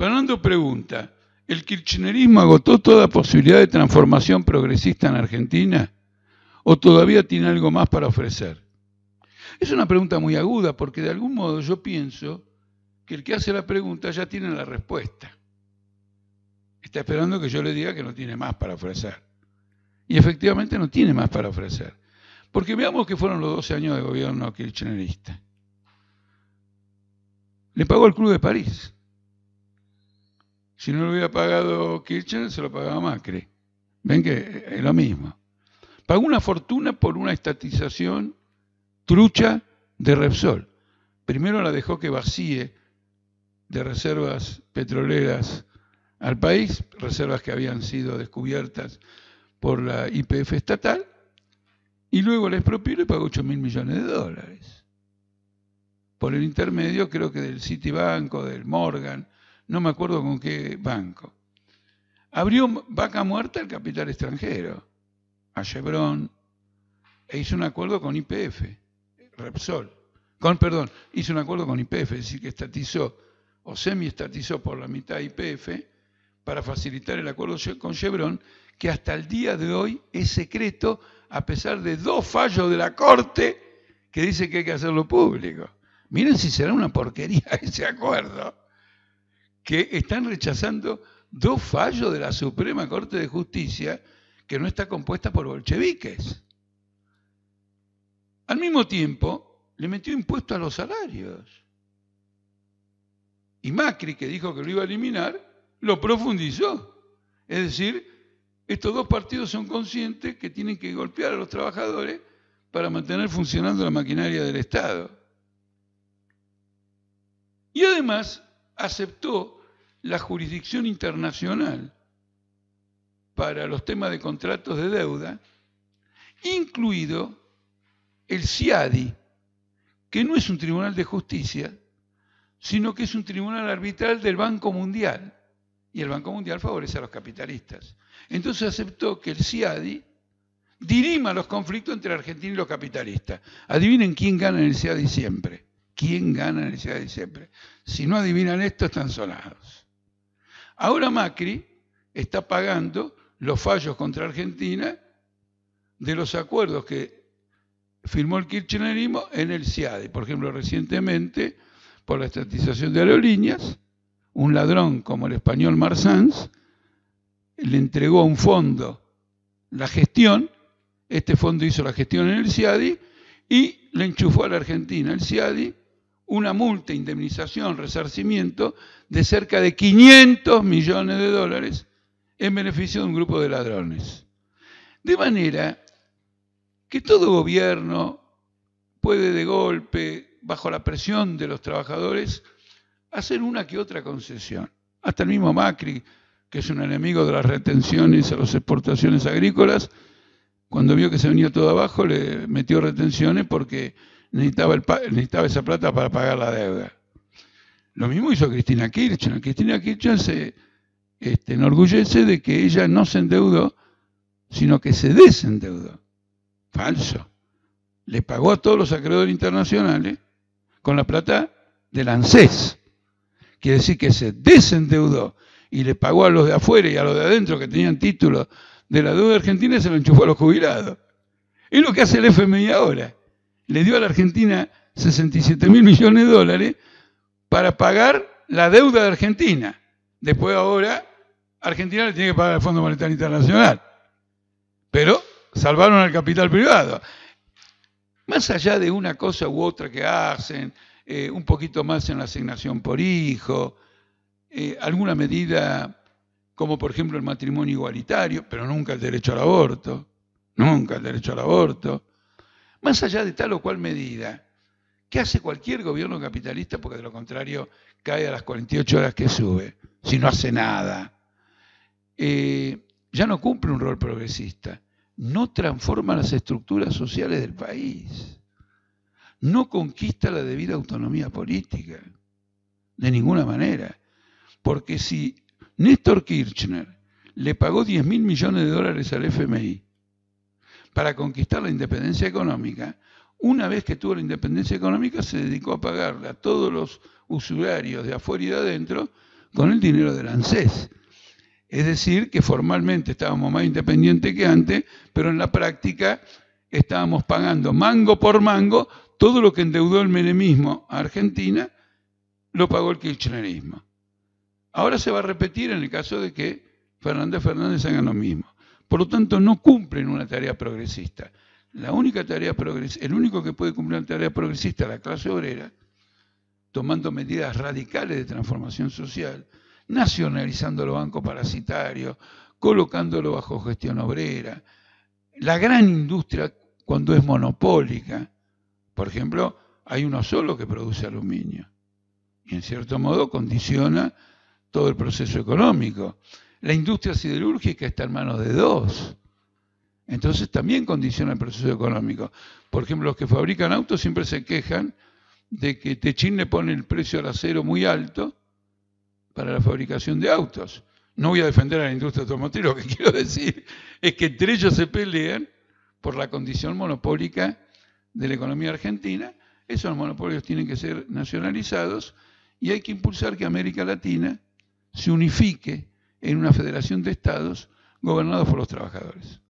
Fernando pregunta, ¿el kirchnerismo agotó toda posibilidad de transformación progresista en Argentina? ¿O todavía tiene algo más para ofrecer? Es una pregunta muy aguda porque de algún modo yo pienso que el que hace la pregunta ya tiene la respuesta. Está esperando que yo le diga que no tiene más para ofrecer. Y efectivamente no tiene más para ofrecer. Porque veamos que fueron los 12 años de gobierno kirchnerista. Le pagó el Club de París. Si no lo hubiera pagado Kirchner, se lo pagaba Macri. Ven que es lo mismo. Pagó una fortuna por una estatización trucha de Repsol. Primero la dejó que vacíe de reservas petroleras al país, reservas que habían sido descubiertas por la IPF estatal, y luego la expropió y pagó 8 mil millones de dólares. Por el intermedio, creo que del Citibank o del Morgan, no me acuerdo con qué banco. Abrió vaca muerta el capital extranjero, a Chevron, e hizo un acuerdo con IPF. Repsol, con, perdón, hizo un acuerdo con IPF, es decir, que estatizó o semi-estatizó por la mitad IPF para facilitar el acuerdo con Chevron, que hasta el día de hoy es secreto a pesar de dos fallos de la Corte que dice que hay que hacerlo público. Miren si será una porquería ese acuerdo, que están rechazando dos fallos de la Suprema Corte de Justicia que no está compuesta por bolcheviques. Al mismo tiempo, le metió impuesto a los salarios. Y Macri, que dijo que lo iba a eliminar, lo profundizó. Es decir, estos dos partidos son conscientes que tienen que golpear a los trabajadores para mantener funcionando la maquinaria del Estado. Y además aceptó la jurisdicción internacional para los temas de contratos de deuda, incluido el CIADI, que no es un tribunal de justicia, sino que es un tribunal arbitral del Banco Mundial. Y el Banco Mundial favorece a los capitalistas. Entonces aceptó que el CIADI dirima los conflictos entre Argentina y los capitalistas. Adivinen quién gana en el CIADI siempre. ¿Quién gana en el CIADI siempre? Si no adivinan esto, están sonados. Ahora Macri está pagando los fallos contra Argentina de los acuerdos que firmó el kirchnerismo en el CIADE. Por ejemplo, recientemente, por la estatización de aerolíneas, un ladrón como el español Marsans le entregó a un fondo la gestión, este fondo hizo la gestión en el CIADI y le enchufó a la Argentina, el CIADI, una multa, indemnización, resarcimiento de cerca de 500 millones de dólares en beneficio de un grupo de ladrones. De manera que todo gobierno puede de golpe, bajo la presión de los trabajadores, hacer una que otra concesión. Hasta el mismo Macri, que es un enemigo de las retenciones a las exportaciones agrícolas, cuando vio que se venía todo abajo, le metió retenciones porque necesitaba, necesitaba esa plata para pagar la deuda. Lo mismo hizo Cristina Kirchner. Cristina Kirchner se este, enorgullece de que ella no se endeudó, sino que se desendeudó. Falso. Le pagó a todos los acreedores internacionales con la plata del ANSES. Quiere decir que se desendeudó y le pagó a los de afuera y a los de adentro que tenían título de la deuda argentina y se lo enchufó a los jubilados. Es lo que hace el FMI ahora. Le dio a la Argentina 67 mil millones de dólares para pagar la deuda de Argentina. Después ahora Argentina le tiene que pagar al Fondo Monetario Internacional. Pero salvaron al capital privado. Más allá de una cosa u otra que hacen, eh, un poquito más en la asignación por hijo, eh, alguna medida como por ejemplo el matrimonio igualitario, pero nunca el derecho al aborto, nunca el derecho al aborto. Más allá de tal o cual medida, ¿qué hace cualquier gobierno capitalista? Porque de lo contrario cae a las 48 horas que sube, si no hace nada. Eh, ya no cumple un rol progresista no transforma las estructuras sociales del país, no conquista la debida autonomía política, de ninguna manera. Porque si Néstor Kirchner le pagó 10 mil millones de dólares al FMI para conquistar la independencia económica, una vez que tuvo la independencia económica se dedicó a pagarle a todos los usuarios de afuera y de adentro con el dinero del ANSES. Es decir, que formalmente estábamos más independientes que antes, pero en la práctica estábamos pagando mango por mango todo lo que endeudó el menemismo a Argentina, lo pagó el kirchnerismo. Ahora se va a repetir en el caso de que Fernández Fernández haga lo mismo. Por lo tanto, no cumplen una tarea progresista. La única tarea progresista, el único que puede cumplir una tarea progresista es la clase obrera, tomando medidas radicales de transformación social, nacionalizando los bancos parasitarios, colocándolo bajo gestión obrera. La gran industria, cuando es monopólica, por ejemplo, hay uno solo que produce aluminio y en cierto modo condiciona todo el proceso económico. La industria siderúrgica está en manos de dos. Entonces también condiciona el proceso económico. Por ejemplo, los que fabrican autos siempre se quejan de que Techín le pone el precio al acero muy alto para la fabricación de autos. No voy a defender a la industria automotriz, lo que quiero decir es que entre ellos se pelean por la condición monopólica de la economía argentina. Esos monopolios tienen que ser nacionalizados y hay que impulsar que América Latina se unifique en una federación de estados gobernados por los trabajadores.